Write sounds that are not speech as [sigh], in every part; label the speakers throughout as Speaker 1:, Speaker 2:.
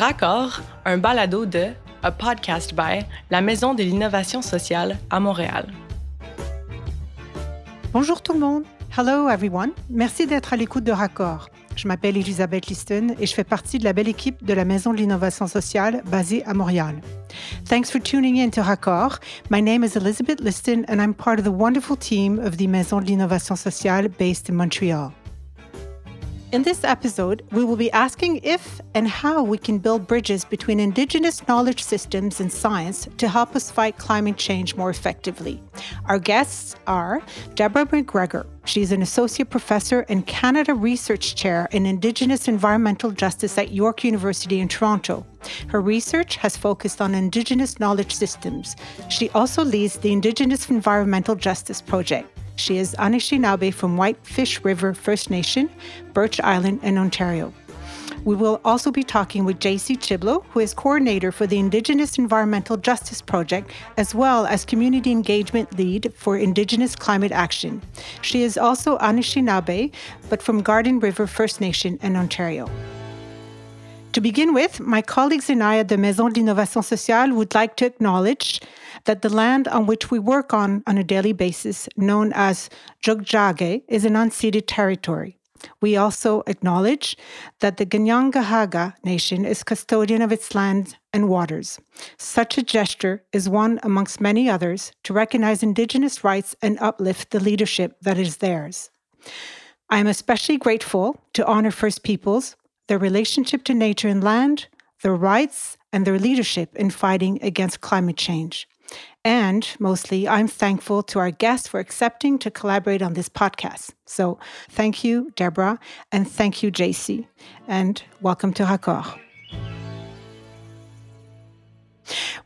Speaker 1: Raccord, un balado de A Podcast by la Maison de l'innovation sociale à Montréal.
Speaker 2: Bonjour tout le monde. Hello everyone. Merci d'être à l'écoute de Raccord. Je m'appelle Elisabeth Liston et je fais partie de la belle équipe de la Maison de l'innovation sociale basée à Montréal. Thanks for tuning in to Raccord. My name is Elizabeth Liston and I'm part of the wonderful team of the Maison de l'innovation sociale based in Montreal. In this episode, we will be asking if and how we can build bridges between Indigenous knowledge systems and science to help us fight climate change more effectively. Our guests are Deborah McGregor. She's an associate professor and Canada Research Chair in Indigenous Environmental Justice at York University in Toronto. Her research has focused on Indigenous knowledge systems. She also leads the Indigenous Environmental Justice Project. She is Anishinaabe from Whitefish River First Nation, Birch Island, in Ontario. We will also be talking with JC Chiblow, who is coordinator for the Indigenous Environmental Justice Project, as well as community engagement lead for Indigenous Climate Action. She is also Anishinaabe, but from Garden River First Nation in Ontario. To begin with, my colleagues and I at the Maison d'Innovation Sociale would like to acknowledge that the land on which we work on on a daily basis, known as Tiohtià:ke, is an unceded territory. We also acknowledge that the Kanien'kehá:ka Nation is custodian of its lands and waters. Such a gesture is one amongst many others to recognize Indigenous rights and uplift the leadership that is theirs. I am especially grateful to honor First Peoples, their relationship to nature and land, their rights, and their leadership in fighting against climate change. And mostly, I'm thankful to our guests for accepting to collaborate on this podcast. So thank you, Deborah, and thank you, JC, and welcome to Raccord.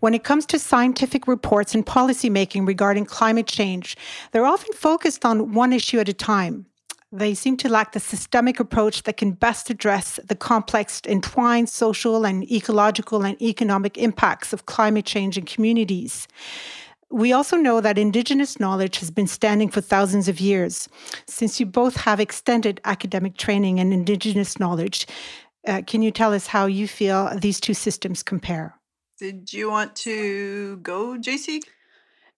Speaker 2: When it comes to scientific reports and policymaking regarding climate change, they're often focused on one issue at a time. They seem to lack the systemic approach that can best address the complex, entwined social and ecological and economic impacts of climate change in communities. We also know that Indigenous knowledge has been standing for thousands of years. Since you both have extended academic training in Indigenous knowledge, uh, can you tell us how you feel these two systems compare?
Speaker 3: Did you want to go, JC?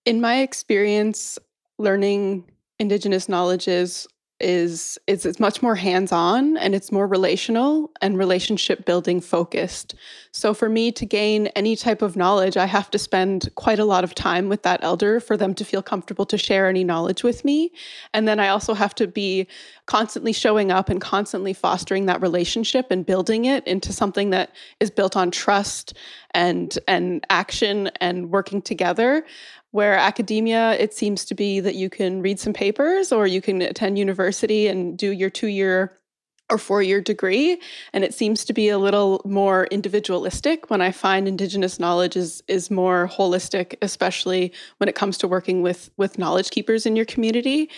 Speaker 4: In my experience, learning Indigenous knowledges is it's, it's much more hands-on and it's more relational and relationship building focused. So for me to gain any type of knowledge i have to spend quite a lot of time with that elder for them to feel comfortable to share any knowledge with me. And then i also have to be constantly showing up and constantly fostering that relationship and building it into something that is built on trust and and action and working together where academia it seems to be that you can read some papers or you can attend university and do your two year or four year degree. And it seems to be a little more individualistic when i find indigenous knowledge is is more holistic especially when it comes to working with with knowledge keepers in your community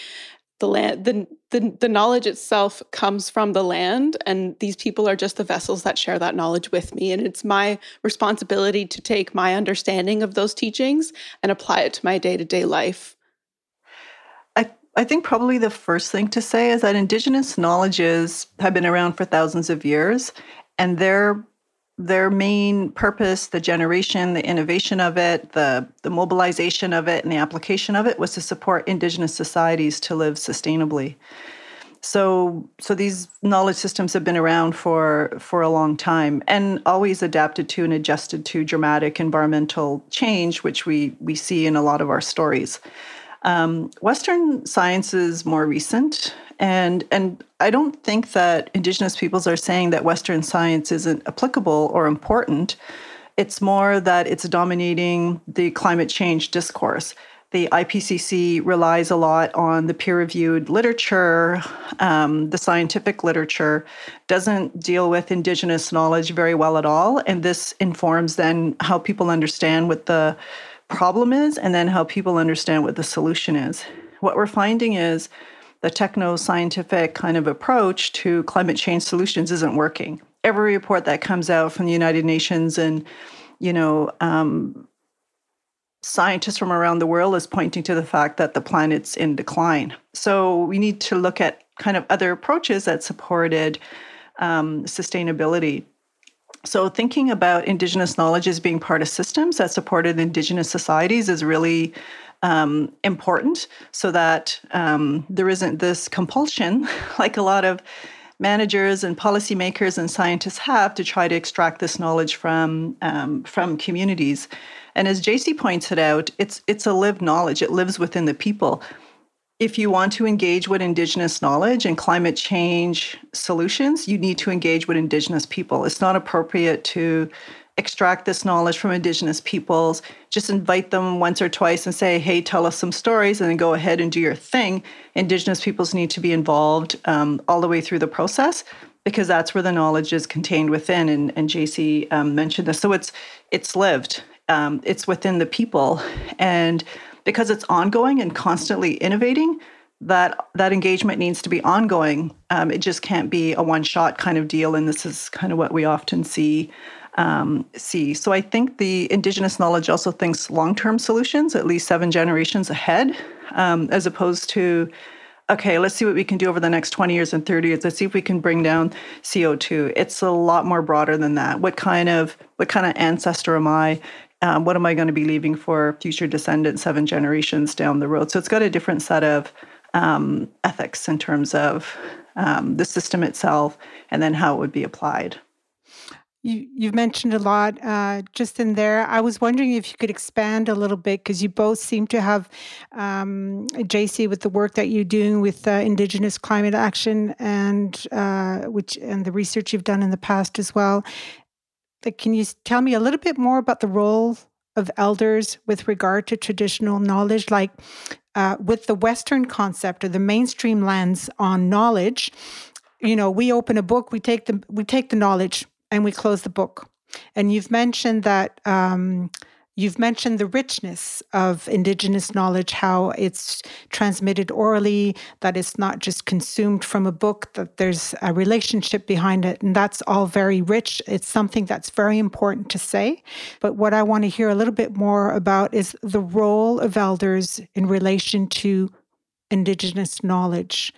Speaker 4: the land the, the the knowledge itself comes from the land and these people are just the vessels that share that knowledge with me and it's my responsibility to take my understanding of those teachings and apply it to my day-to-day life.
Speaker 3: I, I think probably the first thing to say is that indigenous knowledges have been around for thousands of years and they're their main purpose, the generation, the innovation of it, the, the mobilization of it, and the application of it was to support Indigenous societies to live sustainably. So, so these knowledge systems have been around for for a long time and always adapted to and adjusted to dramatic environmental change, which we we see in a lot of our stories. Um, Western science is more recent, and and I don't think that Indigenous peoples are saying that Western science isn't applicable or important. It's more that it's dominating the climate change discourse. The IPCC relies a lot on the peer reviewed literature. Um, the scientific literature doesn't deal with Indigenous knowledge very well at all. And this informs then how people understand what the problem is and then how people understand what the solution is. What we're finding is the techno scientific kind of approach to climate change solutions isn't working. Every report that comes out from the United Nations and, you know, um, scientists from around the world is pointing to the fact that the planet's in decline. So we need to look at kind of other approaches that supported um, sustainability. So, thinking about Indigenous knowledge as being part of systems that supported Indigenous societies is really um, important so that um, there isn't this compulsion, [laughs] like a lot of managers and policymakers and scientists have, to try to extract this knowledge from um, from communities. And as JC pointed out, it's it's a lived knowledge. It lives within the people if you want to engage with Indigenous knowledge and climate change solutions, you need to engage with Indigenous people. It's not appropriate to extract this knowledge from Indigenous peoples, just invite them once or twice and say, hey, tell us some stories, and then go ahead and do your thing. Indigenous peoples need to be involved um, all the way through the process because that's where the knowledge is contained within. And, and JC um, mentioned this. So it's, it's lived, um, it's within the people. And because it's ongoing and constantly innovating, that that engagement needs to be ongoing. Um, it just can't be a one shot kind of deal, and this is kind of what we often see. Um, see, so I think the indigenous knowledge also thinks long term solutions, at least seven generations ahead, um, as opposed to okay, let's see what we can do over the next 20 years and 30 years. Let's see if we can bring down CO2. It's a lot more broader than that. What kind of what kind of ancestor am I? Um, what am I going to be leaving for future descendants seven generations down the road? So it's got a different set of um, ethics in terms of um, the system itself and then how it would be applied.
Speaker 2: You, you've mentioned a lot uh, just in there. I was wondering if you could expand a little bit because you both seem to have, um, JC, with the work that you're doing with uh, Indigenous climate action and uh, which and the research you've done in the past as well can you tell me a little bit more about the role of elders with regard to traditional knowledge, like uh, with the Western concept or the mainstream lens on knowledge? You know, we open a book, we take the we take the knowledge, and we close the book. And you've mentioned that um, You've mentioned the richness of Indigenous knowledge, how it's transmitted orally, that it's not just consumed from a book, that there's a relationship behind it. And that's all very rich. It's something that's very important to say. But what I want to hear a little bit more about is the role of elders in relation to Indigenous knowledge.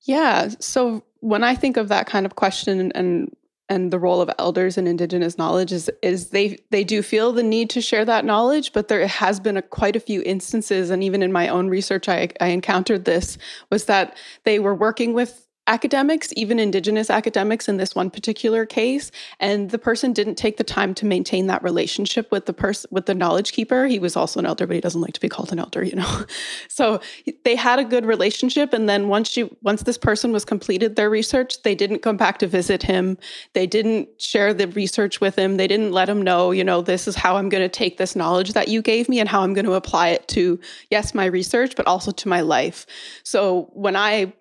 Speaker 4: Yeah. So when I think of that kind of question and and the role of elders and indigenous knowledge is is they they do feel the need to share that knowledge but there has been a, quite a few instances and even in my own research I, I encountered this was that they were working with academics, even indigenous academics in this one particular case, and the person didn't take the time to maintain that relationship with the person with the knowledge keeper. He was also an elder, but he doesn't like to be called an elder, you know. [laughs] so they had a good relationship, and then once you once this person was completed their research, they didn't come back to visit him. They didn't share the research with him. They didn't let him know, you know, this is how I'm going to take this knowledge that you gave me and how I'm going to apply it to yes, my research, but also to my life. So when I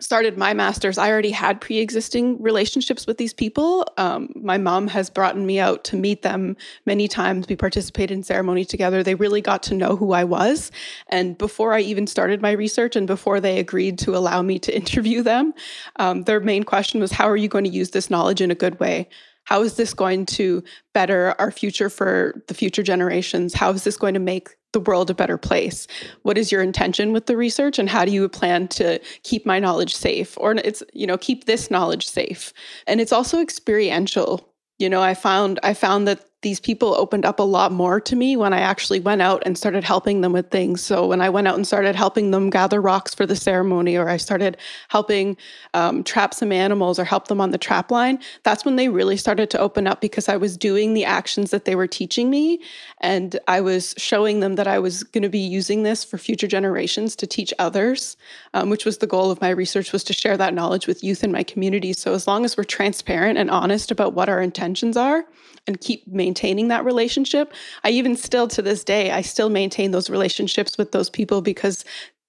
Speaker 4: started my master's, I already had pre existing relationships with these people. Um, my mom has brought me out to meet them many times. We participated in ceremony together. They really got to know who I was. And before I even started my research and before they agreed to allow me to [laughs] interview them, um, their main question was How are you going to use this knowledge in a good way? How is this going to better our future for the future generations? How is this going to make the world a better place? What is your intention with the research and how do you plan to keep my knowledge safe or it's you know keep this knowledge safe? And it's also experiential. You know, I found I found that these people opened up a lot more to me when I actually went out and started helping them with things. So when I went out and started helping them gather rocks for the ceremony, or I started helping um, trap some animals or help them on the trap line, that's when they really started to open up because I was doing the actions that they were teaching me, and I was showing them that I was going to be using this for future generations to teach others, um, which was the goal of my research was to share that knowledge with youth in my community. So as long as we're transparent and honest about what our intentions are, and keep maintaining that relationship. I even still to this day, I still maintain those relationships with those people because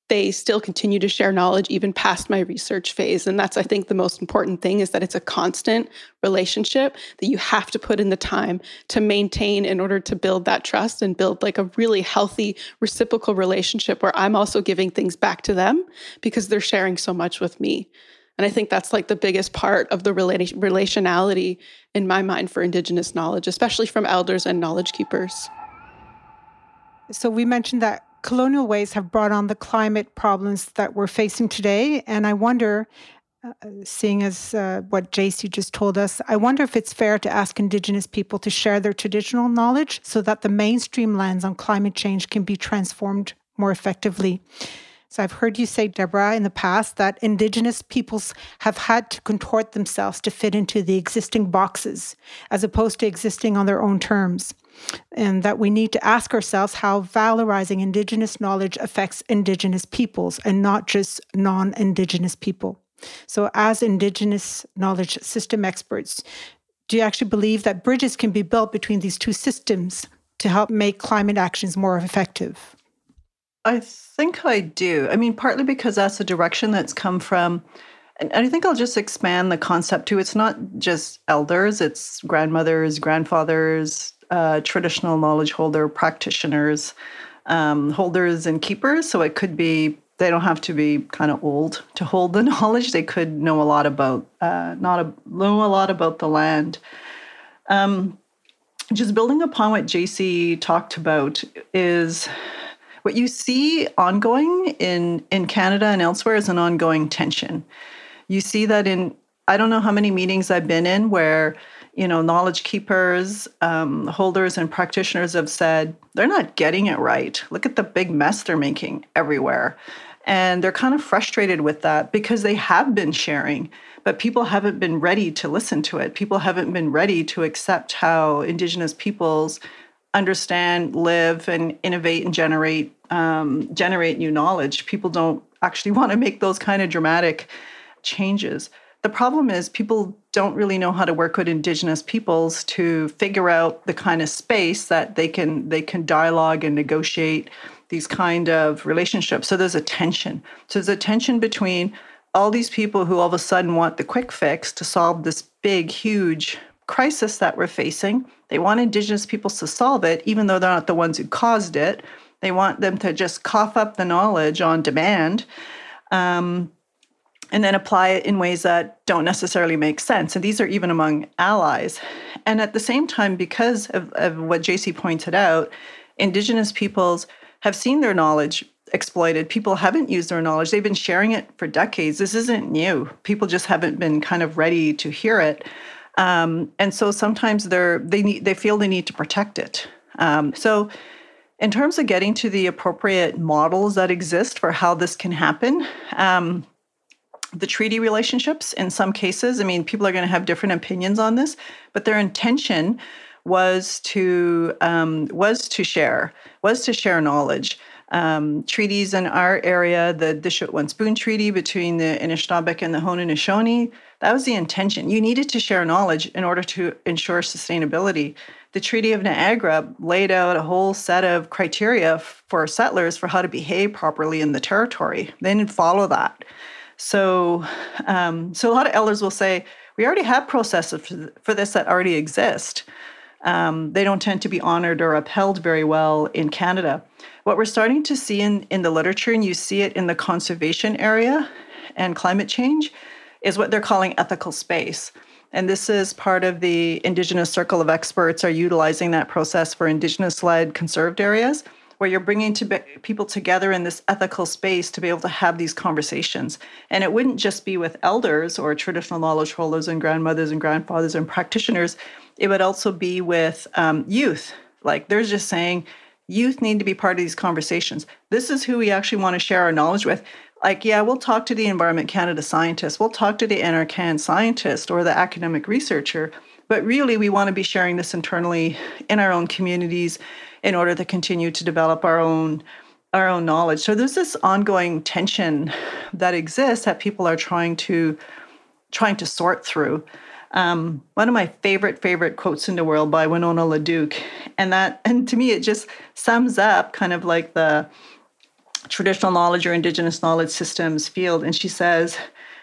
Speaker 4: they still continue to share knowledge even past my research phase and that's i think the most important thing is that it's a constant relationship that you have to put in the time to maintain in order to build that trust and build like a really healthy reciprocal relationship where i'm also giving things back to them because they're sharing so much with me and I think that's like the biggest part of the relationality in my mind for Indigenous knowledge, especially from elders and knowledge keepers.
Speaker 2: So we mentioned that colonial ways have brought on the climate problems that we're facing today. And I wonder Uh, seeing as uh, what JC just told us, I wonder if it's fair to ask Indigenous people to share their traditional knowledge so that the mainstream lens on climate change can be transformed more effectively. So I've heard you say, Deborah, in the past that Indigenous peoples have had to contort themselves to fit into the existing boxes as opposed to existing on their own terms. And that we need to ask ourselves how valorizing Indigenous knowledge affects Indigenous peoples and not just non Indigenous people. So, as Indigenous knowledge system experts, do you actually believe that bridges can be built between these two systems to help make climate actions more effective?
Speaker 3: I think I do. I mean, partly because that's a direction that's come from, and I think I'll just expand the concept too. It's not just elders, it's grandmothers, grandfathers, uh, traditional knowledge holder practitioners, um, holders, and keepers. So it could be they don't have to be kind of old to hold the [laughs] knowledge. They could know a lot about uh, not a, know a lot about the land. Um, just building upon what JC talked about is what you see ongoing in in Canada and elsewhere is an ongoing tension. You see that in I don't know how many meetings I've been in where you know knowledge keepers, um, holders, and practitioners have said they're not getting it right. Look at the big mess they're making everywhere. And they're kind of frustrated with that because they have been sharing, but people haven't been ready to listen to it. People haven't been ready to accept how Indigenous peoples understand, live, and innovate and generate um, generate new knowledge. People don't actually [laughs] want to make those kind of dramatic changes. The problem is people don't really know how to work with indigenous peoples to figure out the kind of space that they can they can dialogue and negotiate these kind of relationships. So there's a tension. So there's a tension between all these people who all of a sudden want the quick fix to solve this big, huge crisis that we're facing. They want Indigenous peoples to solve it, even though they're not the ones who caused it. They want them to just cough up the knowledge on demand um, and then apply it in ways that don't necessarily make sense. And these are even among allies. And at the same time, because of, of what JC pointed out, Indigenous peoples have seen their knowledge exploited. People haven't used their knowledge. They've been sharing it for decades. This isn't new. People just haven't been kind of ready to hear it. Um, and so sometimes they're they need they feel they need to protect it. Um, so in terms of getting to the appropriate models that exist for how this can happen, um, the treaty relationships in some cases, I mean, people are going to have different opinions on this, but their intention was to um, was to share was to share knowledge. Um, treaties in our area, the Dish With One Spoon Treaty between the Anishinaabeg and the Haudenosaunee, that was the intention. You needed to share knowledge in order to ensure sustainability. The Treaty of Niagara laid out a whole set of criteria for settlers for how to behave properly in the territory. They didn't follow that. So, um, so a lot of elders will say, we already have processes for this that already exist. Um, they don't tend to be honored or upheld very well in Canada. What we're starting to see in, in the literature, and you see it in the conservation area and climate change, is what they're calling ethical space. And this is part of the Indigenous Circle of Experts are utilizing that process for Indigenous led conserved areas, where you're bringing to be- people together in this ethical space to be able to have these conversations. And it wouldn't just be with elders or traditional knowledge holders and grandmothers and grandfathers and practitioners, it would also be with um, youth. Like they're just saying, youth need to be part of these conversations. This is who we actually want to share our knowledge with like, yeah, we'll talk to the Environment Canada scientist, we'll talk to the NRCan scientist or the academic researcher, but really we want to be sharing this internally in our own communities in order to continue to develop our own our own knowledge. So there's this ongoing tension that exists that people are trying to trying to sort through. Um, one of my favorite favorite quotes in the world by Winona LaDuke, and that and to me it just sums up kind of like the traditional knowledge or indigenous knowledge systems field. And she says,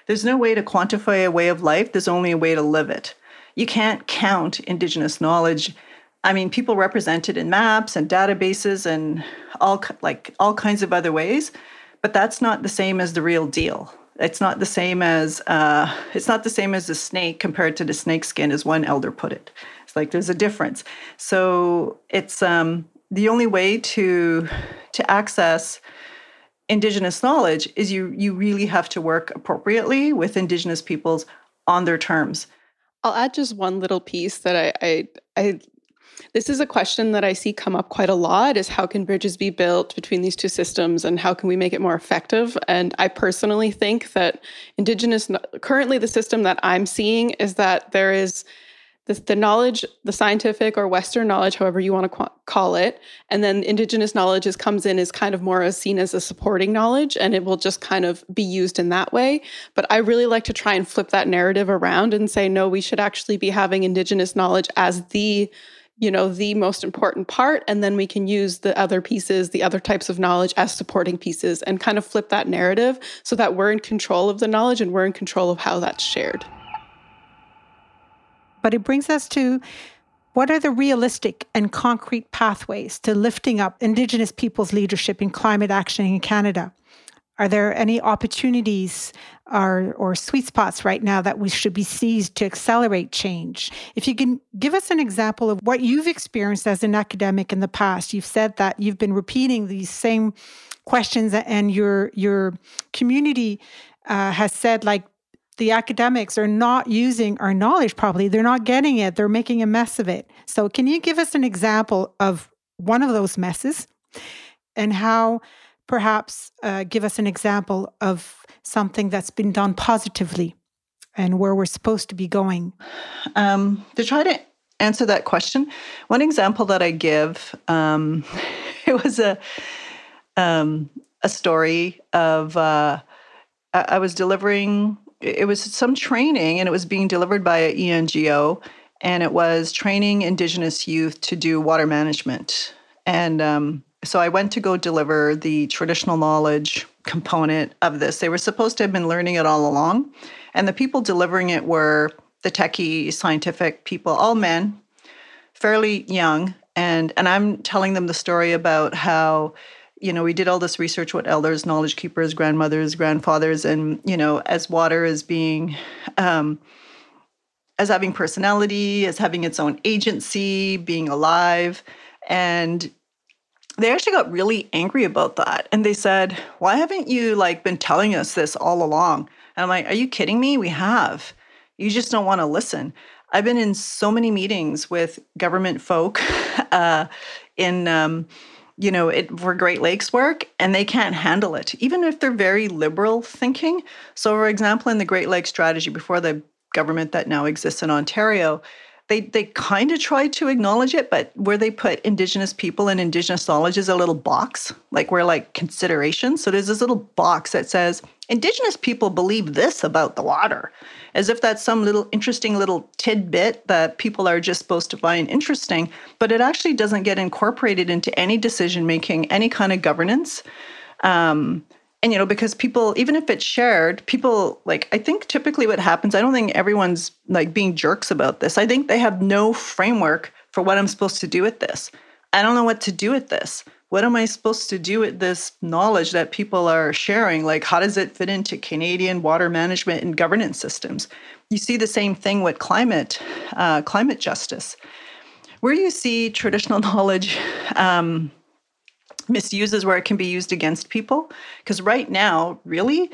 Speaker 3: there's no way to quantify a way of life, there's only a way to live it. You can't count indigenous knowledge. I mean, people represent it in maps and databases and all like all kinds of other ways, but that's not the same as the real deal. It's not the same as uh, it's not the same as a snake compared to the snake skin, as one elder put it. It's like there's a difference. So it's um, the only way to to access Indigenous knowledge is you you really have to work appropriately with Indigenous peoples on their terms.
Speaker 4: I'll add just one little piece that I, I, I this is a question that I see come up quite a lot is how can bridges be built between these two systems and how can we make it more effective? And I personally think that indigenous currently the system that I'm seeing is that there is the, the knowledge, the scientific or Western knowledge, however you want to qu- call it, and then indigenous knowledge is comes in as kind of more as seen as a supporting knowledge, and it will just kind of be used in that way. But I really like to try and flip that narrative around and say, no, we should actually be having indigenous knowledge as the you know the most important part and then we can use the other pieces the other types of knowledge as supporting pieces and kind of flip that narrative so that we're in control of the knowledge and we're in control of how that's shared
Speaker 2: but it brings us to what are the realistic and concrete pathways to lifting up Indigenous peoples' leadership in climate action in Canada? Are there any opportunities or, or sweet spots right now that we should be seized to accelerate change? If you can give us an example of what you've experienced as an academic in the past, you've said that you've been repeating these same questions, and your your community uh, has said like the academics are not using our knowledge properly. They're not getting it. They're making a mess of it. So, can you give us an example of one of those messes and how perhaps uh, give us an example of something that's been done positively and where we're supposed to be going?
Speaker 3: Um, to try to answer that question, one example that I give um, [laughs] it was a um, a story of uh, I was delivering it was some training and it was being delivered by an ENGO and it was training Indigenous youth to do water management. And um, so I went to go deliver the traditional knowledge component of this. They were supposed to have been learning it all along. And the people delivering it were the techie, scientific people, all men, fairly young. And, and I'm telling them the story about how you know, we did all this research with elders, knowledge keepers, grandmothers, grandfathers, and, you know, as water as being, um, as having personality, as having its own agency, being alive. And they actually got really angry about that. And they said, why haven't you like been telling us this all along? And I'm like, are you kidding me? We have. You just don't want to listen. I've been in so many meetings with government folk [laughs] uh, in, um, you know, it for Great Lakes work and they can't handle it, even if they're very liberal thinking. So, for example, in the Great Lakes strategy before the government that now exists in Ontario, they they kind of tried to acknowledge it, but where they put Indigenous people and Indigenous knowledge is a little box, like where like consideration. So there's this little box that says Indigenous people believe this about the water, as if that's some little interesting little tidbit that people are just supposed to find interesting, but it actually doesn't get incorporated into any decision making, any kind of governance. Um, and you know because people even if it's shared people like i think typically what happens i don't think everyone's like being jerks about this. I think they have no framework for what i'm supposed to do with this. I don't know what to do with this. What am i supposed to do with this knowledge that people are sharing? Like how does it fit into canadian water management and governance systems? You see the same thing with climate uh, climate justice. Where you see traditional [laughs] knowledge um, misuses where it can be used against people. Because right now, really,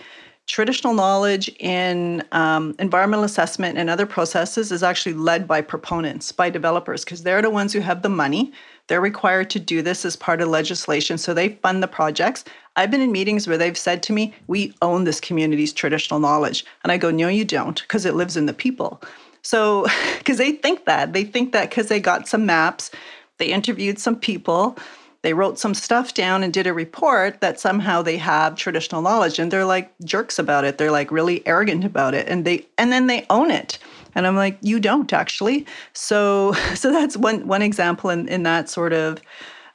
Speaker 3: traditional knowledge in um, environmental assessment and other processes is actually led by proponents, by developers, because they're the ones who have the money. They're required to do this as part of legislation. So they fund the projects. I've been in meetings where they've said to me, We own this community's traditional knowledge. And I go, No, you don't, because it lives in the people. So, [laughs] because they think that. They think that because they got some maps, they interviewed some people, they wrote some stuff down and did a report that somehow they have traditional knowledge and they're like jerks about it. They're like really arrogant about it and they and then they own it. And i'm like you don't actually. So [laughs] so that's one one example in in that sort of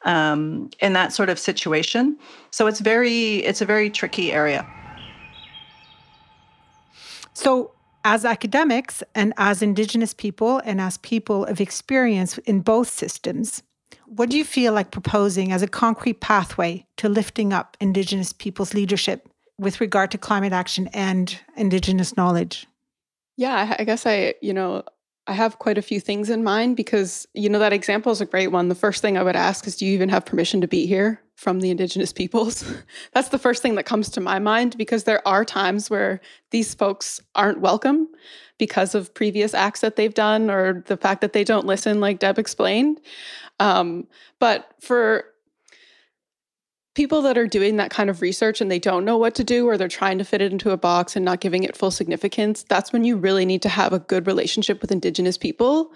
Speaker 3: um, in that sort of situation. So it's very it's a very tricky area.
Speaker 2: So as academics and as indigenous people and as people of experience in both systems what do you feel like proposing as a concrete pathway to lifting up Indigenous people's leadership with regard to climate action and Indigenous knowledge?
Speaker 4: Yeah, I guess I, you know, I have quite a few things in mind because, you know, that example is a great one. The first thing I would ask is Do you even have permission to be here from the Indigenous [laughs] peoples? That's the first thing that comes to my mind because there are times where these folks aren't welcome because of previous acts that they've done or the fact that they don't listen, like Deb explained. Um, but for people that are doing that kind of research and they don't know what to do or they're trying to fit it into a box and not giving it full significance, that's when you really need to have a good relationship with Indigenous people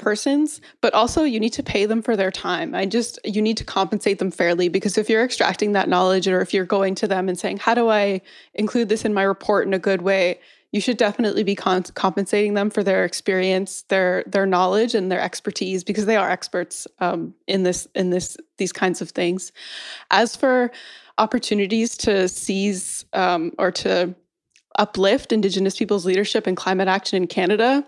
Speaker 4: persons but also you need to pay them for their time. I just you need to compensate them fairly because if you're extracting that knowledge or if you're going to them and saying how do i include this in my report in a good way you should definitely be con- compensating them for their experience, their their knowledge, and their expertise because they are experts um, in this in this these kinds of things. As for opportunities to seize um, or to uplift Indigenous people's leadership in climate action in Canada,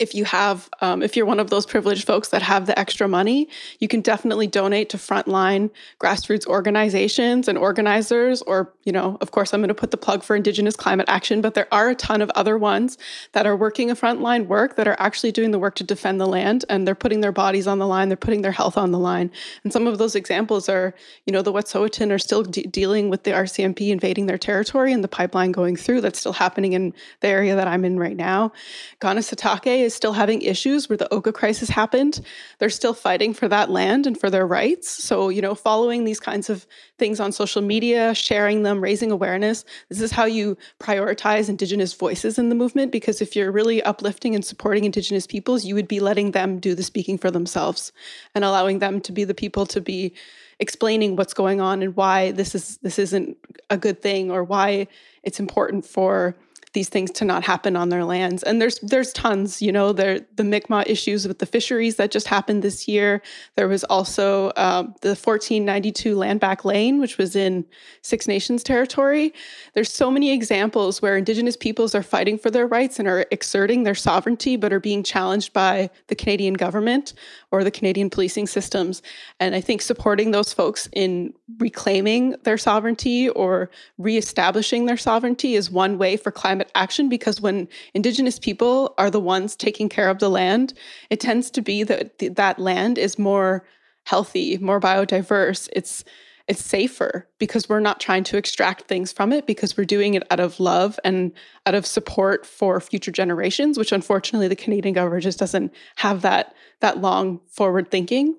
Speaker 4: if you have um, if you're one of those privileged folks that have the extra money you can definitely donate to frontline grassroots organizations and organizers or you know of course i'm going to put the plug for indigenous climate action but there are a ton of other ones that are working a frontline work that are actually doing the work to defend the land and they're putting their bodies on the line they're putting their health on the line. And some of those examples are you know the wet'suwet'en are still de- dealing with the rcmp invading their territory and the pipeline going through that's still happening in the area that i'm in right now. Kanesatake is still having issues where the Oka crisis happened. They're still fighting for that land and for their rights. So, you know, following these kinds of things on social media, sharing them, raising awareness, this is how you prioritize Indigenous voices in the movement. Because if you're really uplifting and supporting Indigenous peoples, you would be letting them do the speaking for themselves and allowing them to be the people to be explaining what's going on and why this is this isn't a good thing or why it's important for these things to not happen on their lands. And there's there's tons, you know, there the Mi'kmaq issues with the fisheries that just happened this year. There was also um, the 1492 land back lane, which was in Six Nations territory. There's so many examples where Indigenous peoples are fighting for their rights and are exerting their sovereignty, but are being challenged by the Canadian government or the Canadian policing systems. And I think supporting those folks in reclaiming their sovereignty or reestablishing their sovereignty is one way for climate action because when Indigenous people are the ones taking care of the land, it tends to be that that land is more healthy, more biodiverse. It's it's safer because we're not trying to extract things from it because we're doing it out of love and out of support for future generations which unfortunately the canadian government just doesn't have that that long forward thinking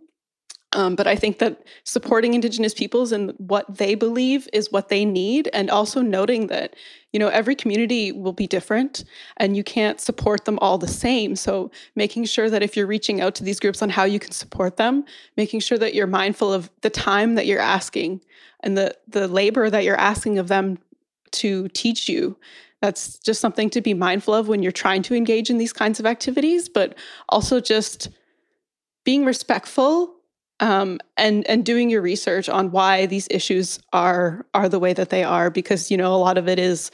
Speaker 4: um, but I think that supporting Indigenous peoples and what they believe is what they need, and also noting that you know every community will be different, and you can't support them all the same. So making sure that if you're reaching out to these groups on how you can support them, making sure that you're mindful of the time that you're asking and the the labor that you're asking of them to teach you. That's just something to be mindful of when you're trying to engage in these kinds of activities, but also just being respectful um, and and doing your research on why these issues are are the way that they are because you know a lot of it is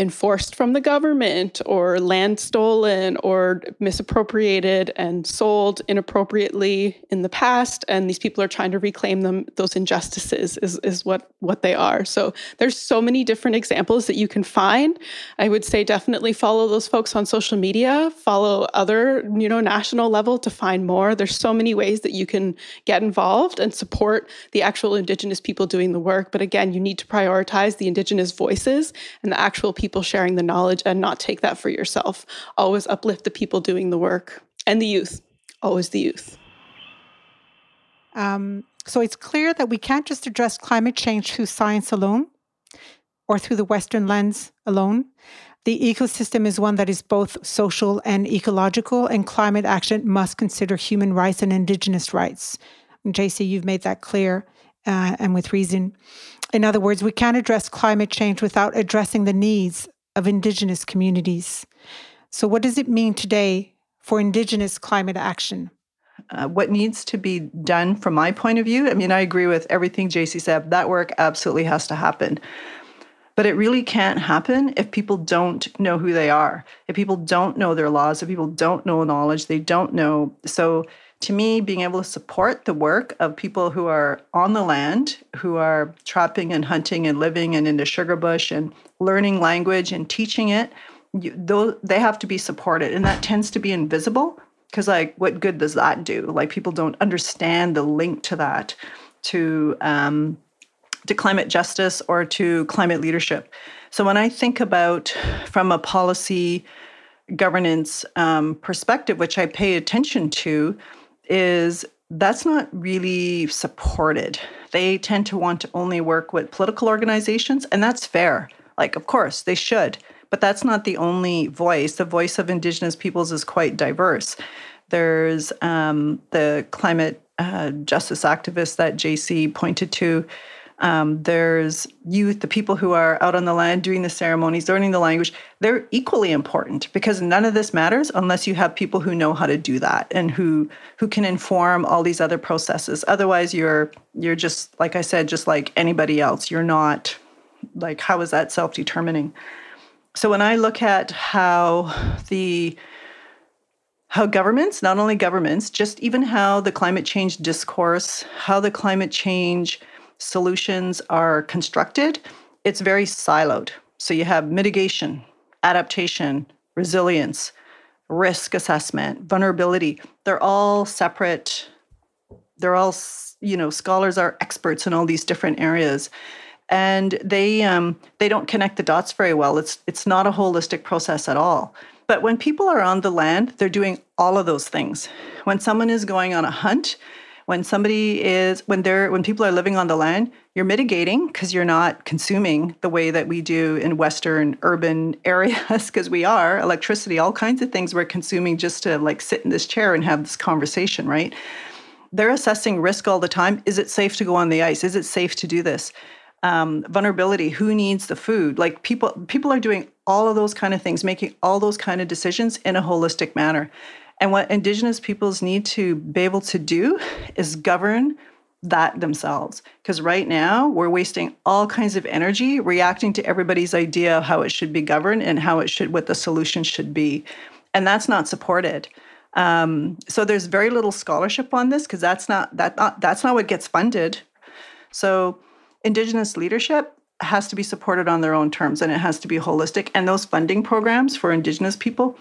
Speaker 4: enforced from the government or land stolen or misappropriated and sold inappropriately in the past. And these people are trying to reclaim them. Those injustices is, is what what they are. So there's so many different examples that you can find. I would say definitely follow those folks on social media. Follow other you know national level to find more. There's so many ways that you can get involved and support the actual indigenous people doing the work. But again you need to prioritize the indigenous voices and the actual people people sharing the knowledge and not take that for yourself. Always uplift the people doing the work and the youth, always the youth.
Speaker 2: Um, so it's clear that we can't just address climate change through science alone or through the Western lens alone. The ecosystem is one that is both social and ecological, and climate action must consider human rights and Indigenous rights. And JC, you've made that clear uh, and with reason. In other words, we can't address climate change without addressing the needs of Indigenous communities. So, what does it mean today for Indigenous climate action?
Speaker 3: Uh, what needs to be done from my point of view? I mean, I agree with everything JC said. That work absolutely has to happen. But it really can't happen if people don't know who they are, if people don't know their laws, if people don't know knowledge, they don't know. So, to me, being able to support the work of people who are on the land, who are trapping and hunting and living and in the sugar bush and learning language and teaching it, you, those, they have to be supported. And that tends to be invisible because, like, what good does that do? Like, people don't understand the link to that, to, um, to climate justice or to climate leadership. So when I think about from a policy governance um, perspective, which I pay attention to, is that's not really supported. They tend to want to only work with political organizations, and that's fair. Like, of course, they should, but that's not the only voice. The voice of Indigenous peoples is quite diverse. There's um, the climate uh, justice activists that JC pointed to. Um, there's youth, the people who are out on the land doing the ceremonies, learning the language. They're equally important because none of this matters unless you have people who know how to do that and who who can inform all these other processes. Otherwise, you're you're just like I said, just like anybody else. You're not like how is that self-determining? So when I look at how the how governments, not only governments, just even how the climate change discourse, how the climate change solutions are constructed, it's very siloed. So you have mitigation, adaptation, resilience, risk assessment, vulnerability. They're all separate. They're all, you know, scholars are experts in all these different areas. And they um, they don't connect the dots very well. It's it's not a holistic process at all. But when people are on the land, they're doing all of those things. When someone is going on a hunt, when somebody is when they're when people are living on the land you're mitigating because you're not consuming the way that we do in western urban [laughs] areas because we are. Electricity all kinds of things we're consuming just to like sit in this chair and have this conversation right? They're assessing risk all the time. Is it safe to go on the ice? Is it safe to do this? Um, vulnerability who needs the food? Like people people are doing all of those kind of things making all those kind of decisions in a holistic manner and what Indigenous peoples need to be able to do is govern that themselves. Because right now, we're wasting all kinds of energy reacting to everybody's idea of how it should be governed and how it should, what the solution should be. And that's not supported. Um, so there's very little scholarship on this because that's not that not, that's not what gets funded. So Indigenous leadership has to be supported on their own terms and it has to be holistic. And those funding programs for Indigenous people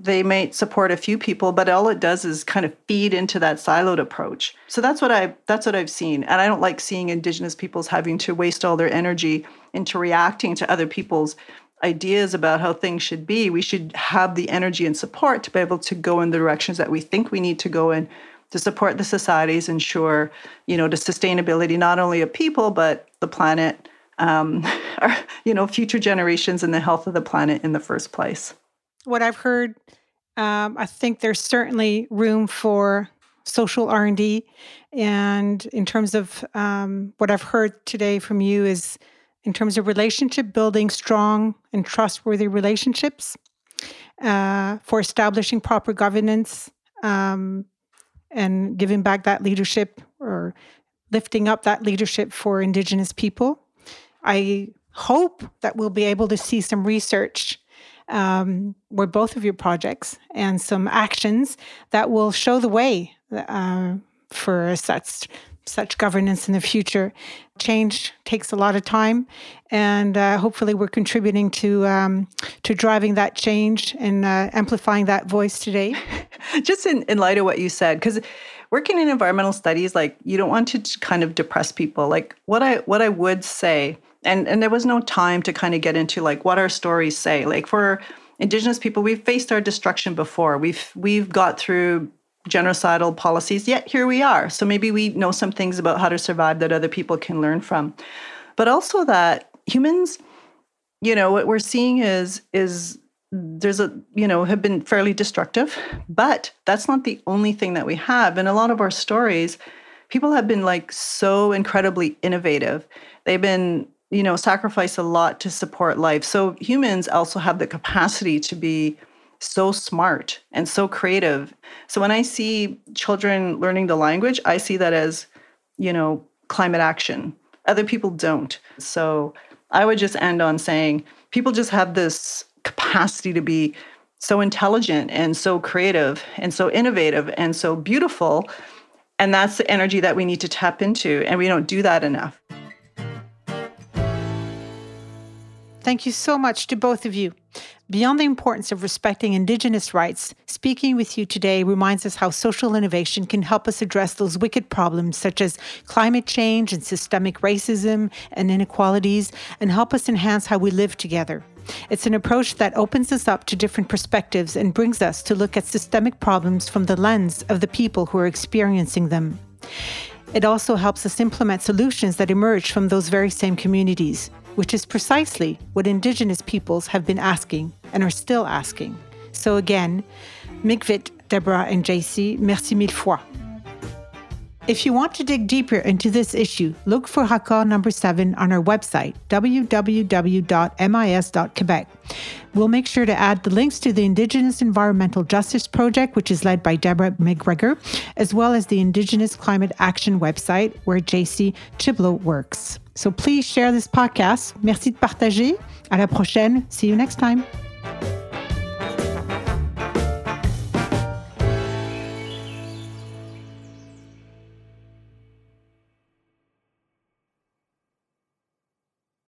Speaker 3: they might support a few people but all it does is kind of feed into that siloed approach. So that's what i that's what i've seen. And i don't like seeing indigenous peoples having to waste all their energy into reacting to other people's ideas about how things should be. We should have the energy and support to be able to go in the directions that we think we need to go in to support the societies ensure you know the sustainability not only of people but the planet um, [laughs] our, you know future generations and the health of the planet in the first place
Speaker 2: what I've heard, um, I think there's certainly room for social R and D. And in terms of um, what I've heard today from you is in terms of relationship building strong and trustworthy relationships uh, for establishing proper governance um, and giving back that leadership or lifting up that leadership for Indigenous people. I hope that we'll be able to see some research um, were both of your projects and some actions that will show the way uh, for such such governance in the future. Change takes a lot of time, and uh, hopefully, we're contributing to um, to driving that change and uh, amplifying that voice today. [laughs]
Speaker 3: Just in, in light of what you said, because working in environmental studies, like you don't want to kind of depress people. Like what I what I would say and and there was no time to kind of get into like what our stories say. Like for indigenous people we've faced our destruction before. We've we've got through genocidal policies yet here we are. So maybe we know some things about how to survive that other people can learn from. But also that humans you know what we're seeing is is there's a you know have been fairly destructive but that's not the only thing that we have. In a lot of our stories people have been like so incredibly innovative. They've been you know, sacrifice a lot to support life. So humans also have the capacity to be so smart and so creative. So when I see children learning the language, I see that as, you know, climate action. Other people don't. So I would just end on saying people just have this capacity to be so intelligent and so creative and so innovative and so beautiful. And that's the energy that we need to tap into. And we don't do that enough.
Speaker 2: Thank you so much to both of you. Beyond the importance of respecting Indigenous rights, speaking with you today reminds us how social innovation can help us address those wicked problems such as climate change and systemic racism and inequalities, and help us enhance how we live together. It's an approach that opens us up to different perspectives and brings us to look at systemic problems from the lens of the people who are experiencing them. It also helps us implement solutions that emerge from those very same communities, which is precisely what Indigenous peoples have been asking and are still asking. So again, Miigwech, Deborah, and JC, merci mille fois. If you want to dig deeper into this issue, look for Raccord number 7 on our website, www.mis.quebec. We'll make sure to add the links to the Indigenous Environmental Justice Project, which is led by Deborah McGregor, as well as the Indigenous Climate Action website, where JC Chiblow works. So please share this podcast. Merci de partager. À la prochaine. See you next time.